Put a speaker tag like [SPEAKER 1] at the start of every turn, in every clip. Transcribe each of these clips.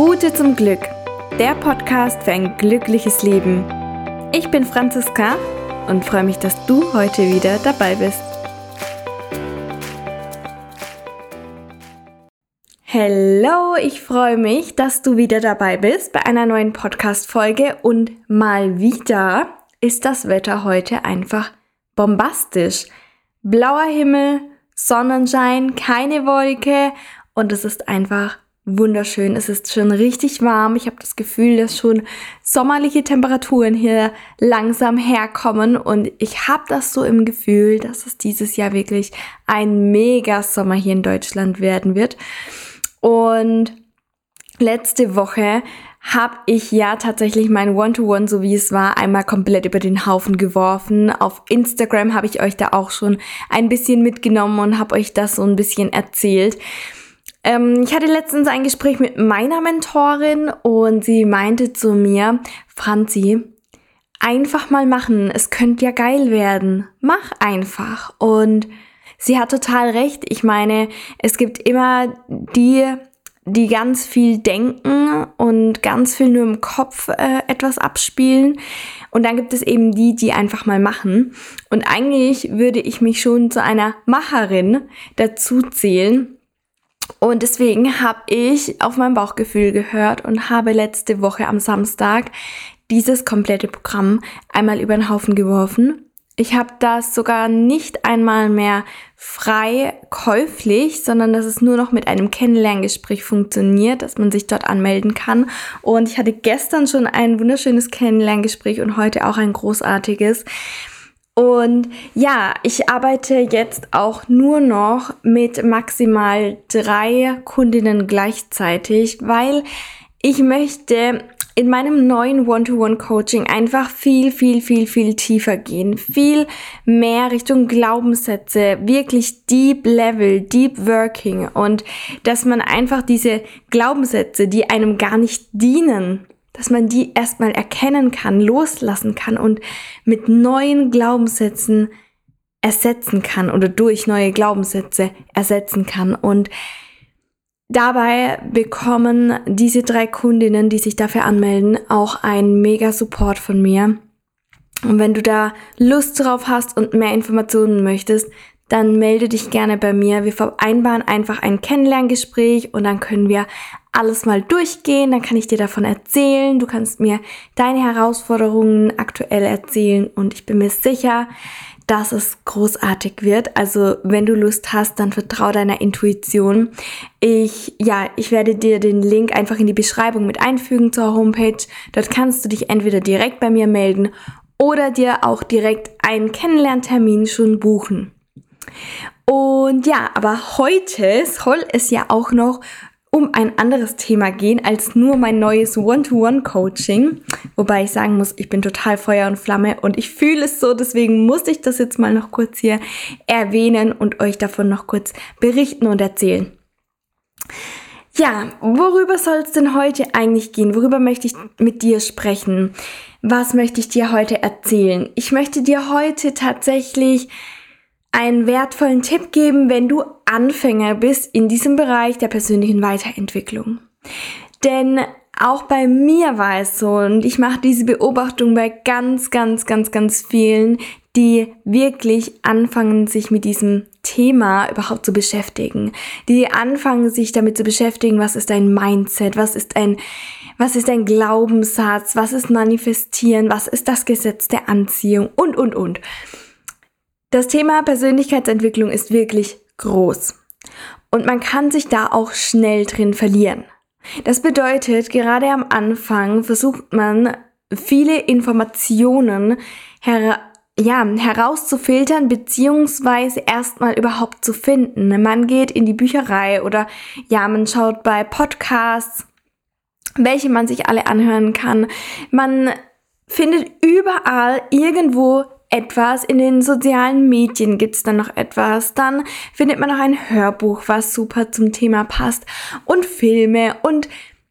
[SPEAKER 1] Route zum Glück, der Podcast für ein glückliches Leben. Ich bin Franziska und freue mich, dass du heute wieder dabei bist. Hallo, ich freue mich, dass du wieder dabei bist bei einer neuen Podcast-Folge und mal wieder ist das Wetter heute einfach bombastisch. Blauer Himmel, Sonnenschein, keine Wolke und es ist einfach wunderschön. Es ist schon richtig warm. Ich habe das Gefühl, dass schon sommerliche Temperaturen hier langsam herkommen und ich habe das so im Gefühl, dass es dieses Jahr wirklich ein mega Sommer hier in Deutschland werden wird. Und letzte Woche habe ich ja tatsächlich mein One-to-One, -One, so wie es war, einmal komplett über den Haufen geworfen. Auf Instagram habe ich euch da auch schon ein bisschen mitgenommen und habe euch das so ein bisschen erzählt. Ähm, ich hatte letztens ein Gespräch mit meiner Mentorin und sie meinte zu mir, Franzi, einfach mal machen, es könnte ja geil werden. Mach einfach. Und sie hat total recht. Ich meine, es gibt immer die, die ganz viel denken und ganz viel nur im Kopf äh, etwas abspielen. Und dann gibt es eben die, die einfach mal machen. Und eigentlich würde ich mich schon zu einer Macherin dazu zählen. Und deswegen habe ich auf mein Bauchgefühl gehört und habe letzte Woche am Samstag dieses komplette Programm einmal über den Haufen geworfen. Ich habe das sogar nicht einmal mehr frei käuflich, sondern dass es nur noch mit einem Kennenlerngespräch funktioniert, dass man sich dort anmelden kann. Und ich hatte gestern schon ein wunderschönes Kennenlerngespräch und heute auch ein großartiges. Und ja, ich arbeite jetzt auch nur noch mit maximal drei Kundinnen gleichzeitig, weil ich möchte in meinem neuen One-to-One-Coaching einfach viel, viel, viel, viel tiefer gehen. Viel mehr Richtung Glaubenssätze, wirklich Deep Level, Deep Working und dass man einfach diese Glaubenssätze, die einem gar nicht dienen, dass man die erstmal erkennen kann, loslassen kann und mit neuen Glaubenssätzen ersetzen kann oder durch neue Glaubenssätze ersetzen kann. Und dabei bekommen diese drei Kundinnen, die sich dafür anmelden, auch einen mega Support von mir. Und wenn du da Lust drauf hast und mehr Informationen möchtest, dann melde dich gerne bei mir. Wir vereinbaren einfach ein Kennenlerngespräch und dann können wir alles mal durchgehen. Dann kann ich dir davon erzählen. Du kannst mir deine Herausforderungen aktuell erzählen und ich bin mir sicher, dass es großartig wird. Also, wenn du Lust hast, dann vertrau deiner Intuition. Ich, ja, ich werde dir den Link einfach in die Beschreibung mit einfügen zur Homepage. Dort kannst du dich entweder direkt bei mir melden oder dir auch direkt einen Kennenlerntermin schon buchen. Und ja, aber heute soll es ja auch noch um ein anderes Thema gehen als nur mein neues One-to-One-Coaching. Wobei ich sagen muss, ich bin total Feuer und Flamme und ich fühle es so, deswegen muss ich das jetzt mal noch kurz hier erwähnen und euch davon noch kurz berichten und erzählen. Ja, worüber soll es denn heute eigentlich gehen? Worüber möchte ich mit dir sprechen? Was möchte ich dir heute erzählen? Ich möchte dir heute tatsächlich einen wertvollen Tipp geben, wenn du Anfänger bist in diesem Bereich der persönlichen Weiterentwicklung. Denn auch bei mir war es so und ich mache diese Beobachtung bei ganz, ganz, ganz, ganz vielen, die wirklich anfangen, sich mit diesem Thema überhaupt zu beschäftigen. Die anfangen, sich damit zu beschäftigen, was ist ein Mindset, was ist ein, was ist ein Glaubenssatz, was ist Manifestieren, was ist das Gesetz der Anziehung und, und, und. Das Thema Persönlichkeitsentwicklung ist wirklich groß. Und man kann sich da auch schnell drin verlieren. Das bedeutet, gerade am Anfang versucht man viele Informationen her ja, herauszufiltern beziehungsweise erstmal überhaupt zu finden. Man geht in die Bücherei oder ja, man schaut bei Podcasts, welche man sich alle anhören kann. Man findet überall irgendwo etwas. In den sozialen Medien gibt's dann noch etwas. Dann findet man noch ein Hörbuch, was super zum Thema passt. Und Filme. Und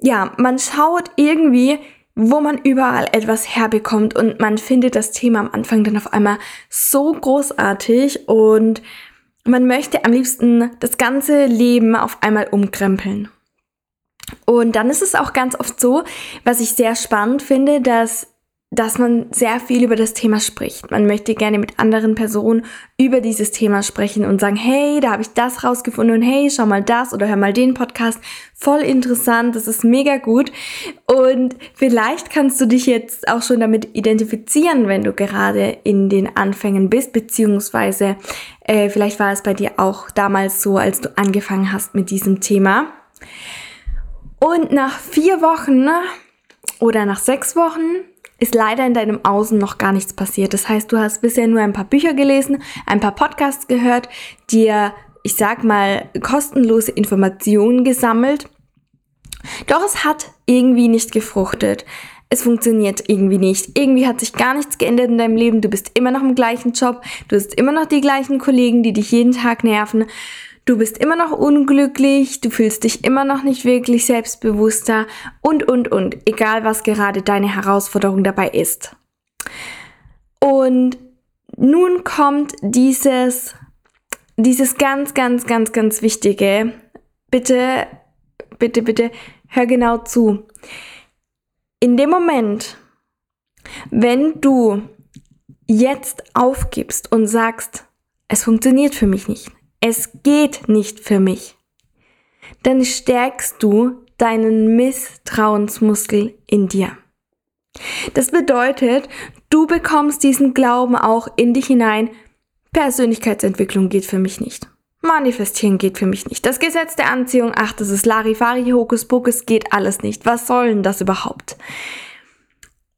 [SPEAKER 1] ja, man schaut irgendwie, wo man überall etwas herbekommt. Und man findet das Thema am Anfang dann auf einmal so großartig. Und man möchte am liebsten das ganze Leben auf einmal umkrempeln. Und dann ist es auch ganz oft so, was ich sehr spannend finde, dass dass man sehr viel über das Thema spricht. Man möchte gerne mit anderen Personen über dieses Thema sprechen und sagen, hey, da habe ich das rausgefunden und hey, schau mal das oder hör mal den Podcast. Voll interessant, das ist mega gut. Und vielleicht kannst du dich jetzt auch schon damit identifizieren, wenn du gerade in den Anfängen bist, beziehungsweise äh, vielleicht war es bei dir auch damals so, als du angefangen hast mit diesem Thema. Und nach vier Wochen oder nach sechs Wochen ist leider in deinem Außen noch gar nichts passiert. Das heißt, du hast bisher nur ein paar Bücher gelesen, ein paar Podcasts gehört, dir, ich sag mal, kostenlose Informationen gesammelt. Doch es hat irgendwie nicht gefruchtet. Es funktioniert irgendwie nicht. Irgendwie hat sich gar nichts geändert in deinem Leben. Du bist immer noch im gleichen Job. Du hast immer noch die gleichen Kollegen, die dich jeden Tag nerven. Du bist immer noch unglücklich, du fühlst dich immer noch nicht wirklich selbstbewusster und, und, und, egal was gerade deine Herausforderung dabei ist. Und nun kommt dieses, dieses ganz, ganz, ganz, ganz wichtige. Bitte, bitte, bitte, hör genau zu. In dem Moment, wenn du jetzt aufgibst und sagst, es funktioniert für mich nicht, es geht nicht für mich, dann stärkst du deinen Misstrauensmuskel in dir. Das bedeutet, du bekommst diesen Glauben auch in dich hinein, Persönlichkeitsentwicklung geht für mich nicht. Manifestieren geht für mich nicht. Das Gesetz der Anziehung, ach, das ist Larifari, Hokuspokus, geht alles nicht. Was soll denn das überhaupt?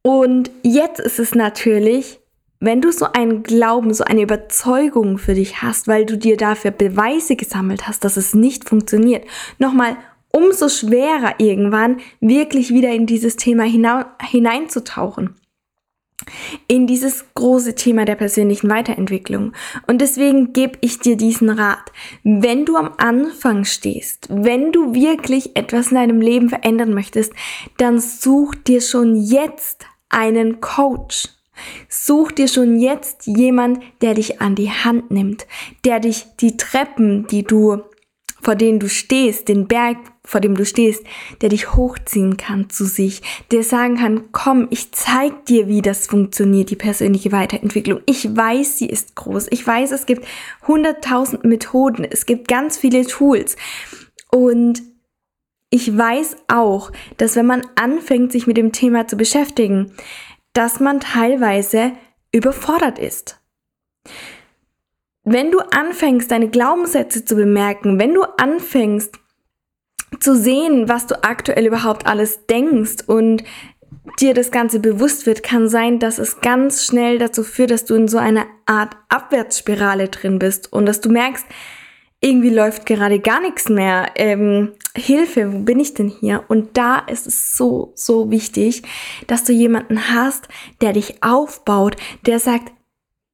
[SPEAKER 1] Und jetzt ist es natürlich wenn du so einen Glauben, so eine Überzeugung für dich hast, weil du dir dafür Beweise gesammelt hast, dass es nicht funktioniert, nochmal umso schwerer irgendwann wirklich wieder in dieses Thema hineinzutauchen. In dieses große Thema der persönlichen Weiterentwicklung. Und deswegen gebe ich dir diesen Rat. Wenn du am Anfang stehst, wenn du wirklich etwas in deinem Leben verändern möchtest, dann such dir schon jetzt einen Coach Such dir schon jetzt jemand, der dich an die Hand nimmt, der dich die Treppen, die du, vor denen du stehst, den Berg, vor dem du stehst, der dich hochziehen kann zu sich, der sagen kann, komm, ich zeig dir, wie das funktioniert, die persönliche Weiterentwicklung. Ich weiß, sie ist groß. Ich weiß, es gibt hunderttausend Methoden. Es gibt ganz viele Tools. Und ich weiß auch, dass wenn man anfängt, sich mit dem Thema zu beschäftigen, dass man teilweise überfordert ist. Wenn du anfängst, deine Glaubenssätze zu bemerken, wenn du anfängst zu sehen, was du aktuell überhaupt alles denkst und dir das Ganze bewusst wird, kann sein, dass es ganz schnell dazu führt, dass du in so einer Art Abwärtsspirale drin bist und dass du merkst, irgendwie läuft gerade gar nichts mehr. Ähm, Hilfe, wo bin ich denn hier? Und da ist es so, so wichtig, dass du jemanden hast, der dich aufbaut, der sagt,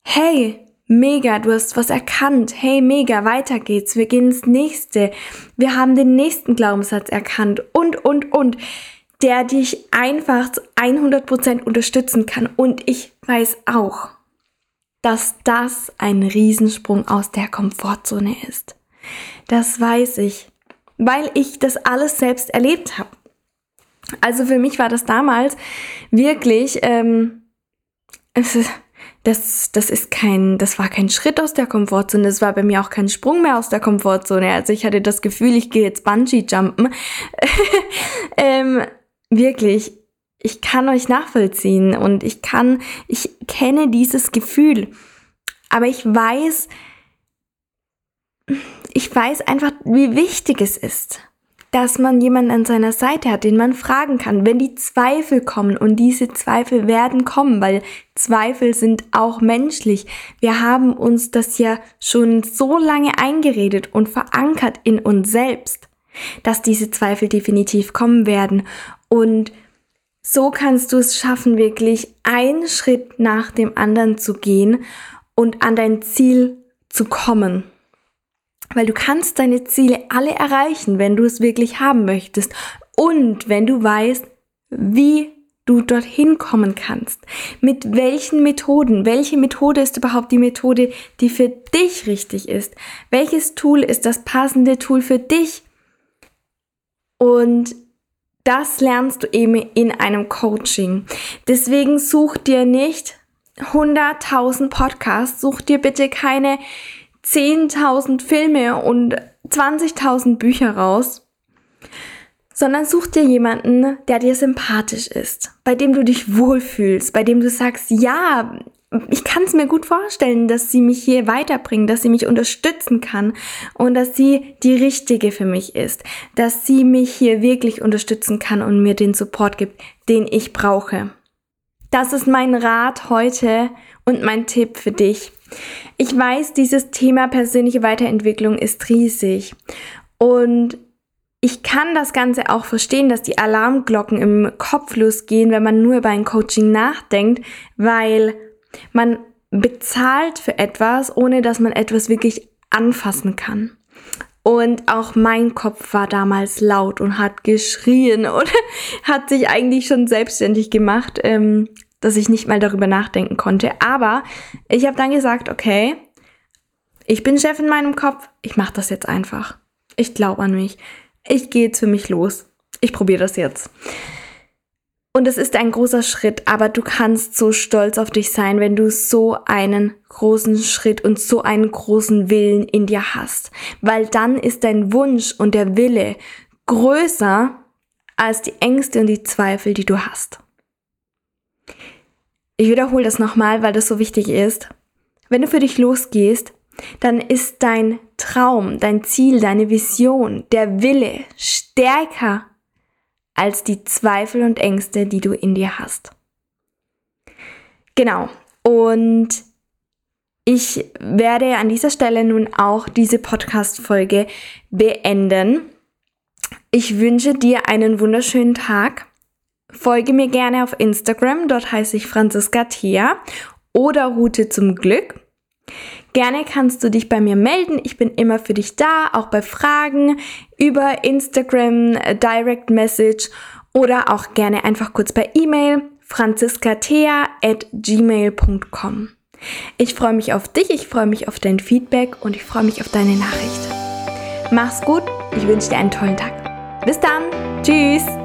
[SPEAKER 1] hey, mega, du hast was erkannt. Hey, mega, weiter geht's. Wir gehen ins nächste. Wir haben den nächsten Glaubenssatz erkannt und, und, und. Der dich einfach zu 100% unterstützen kann. Und ich weiß auch, dass das ein Riesensprung aus der Komfortzone ist. Das weiß ich, weil ich das alles selbst erlebt habe. Also für mich war das damals wirklich, ähm, das, das ist kein, das war kein Schritt aus der Komfortzone, das war bei mir auch kein Sprung mehr aus der Komfortzone. Also ich hatte das Gefühl, ich gehe jetzt Bungee-Jumpen. ähm, wirklich, ich kann euch nachvollziehen und ich kann, ich kenne dieses Gefühl. Aber ich weiß, ich weiß einfach, wie wichtig es ist, dass man jemanden an seiner Seite hat, den man fragen kann, wenn die Zweifel kommen. Und diese Zweifel werden kommen, weil Zweifel sind auch menschlich. Wir haben uns das ja schon so lange eingeredet und verankert in uns selbst, dass diese Zweifel definitiv kommen werden. Und so kannst du es schaffen, wirklich einen Schritt nach dem anderen zu gehen und an dein Ziel zu kommen. Weil du kannst deine Ziele alle erreichen, wenn du es wirklich haben möchtest. Und wenn du weißt, wie du dorthin kommen kannst. Mit welchen Methoden? Welche Methode ist überhaupt die Methode, die für dich richtig ist? Welches Tool ist das passende Tool für dich? Und das lernst du eben in einem Coaching. Deswegen such dir nicht 100.000 Podcasts, such dir bitte keine 10.000 Filme und 20.000 Bücher raus, sondern such dir jemanden, der dir sympathisch ist, bei dem du dich wohlfühlst, bei dem du sagst, ja, ich kann es mir gut vorstellen, dass sie mich hier weiterbringen, dass sie mich unterstützen kann und dass sie die richtige für mich ist, dass sie mich hier wirklich unterstützen kann und mir den Support gibt, den ich brauche. Das ist mein Rat heute und mein Tipp für dich. Ich weiß, dieses Thema persönliche Weiterentwicklung ist riesig und ich kann das Ganze auch verstehen, dass die Alarmglocken im Kopf losgehen, wenn man nur über ein Coaching nachdenkt, weil man bezahlt für etwas, ohne dass man etwas wirklich anfassen kann. Und auch mein Kopf war damals laut und hat geschrien und hat sich eigentlich schon selbstständig gemacht, ähm, dass ich nicht mal darüber nachdenken konnte. Aber ich habe dann gesagt, okay, ich bin Chef in meinem Kopf, ich mache das jetzt einfach. Ich glaube an mich. Ich gehe jetzt für mich los. Ich probiere das jetzt. Und es ist ein großer Schritt, aber du kannst so stolz auf dich sein, wenn du so einen großen Schritt und so einen großen Willen in dir hast. Weil dann ist dein Wunsch und der Wille größer als die Ängste und die Zweifel, die du hast. Ich wiederhole das nochmal, weil das so wichtig ist. Wenn du für dich losgehst, dann ist dein Traum, dein Ziel, deine Vision, der Wille stärker als die Zweifel und Ängste, die du in dir hast. Genau. Und ich werde an dieser Stelle nun auch diese Podcast-Folge beenden. Ich wünsche dir einen wunderschönen Tag. Folge mir gerne auf Instagram, dort heiße ich Franziska Thea oder Route zum Glück. Gerne kannst du dich bei mir melden. Ich bin immer für dich da, auch bei Fragen über Instagram, äh, Direct Message oder auch gerne einfach kurz per E-Mail franziskathea@gmail.com. Ich freue mich auf dich, ich freue mich auf dein Feedback und ich freue mich auf deine Nachricht. Mach's gut, ich wünsche dir einen tollen Tag. Bis dann, tschüss.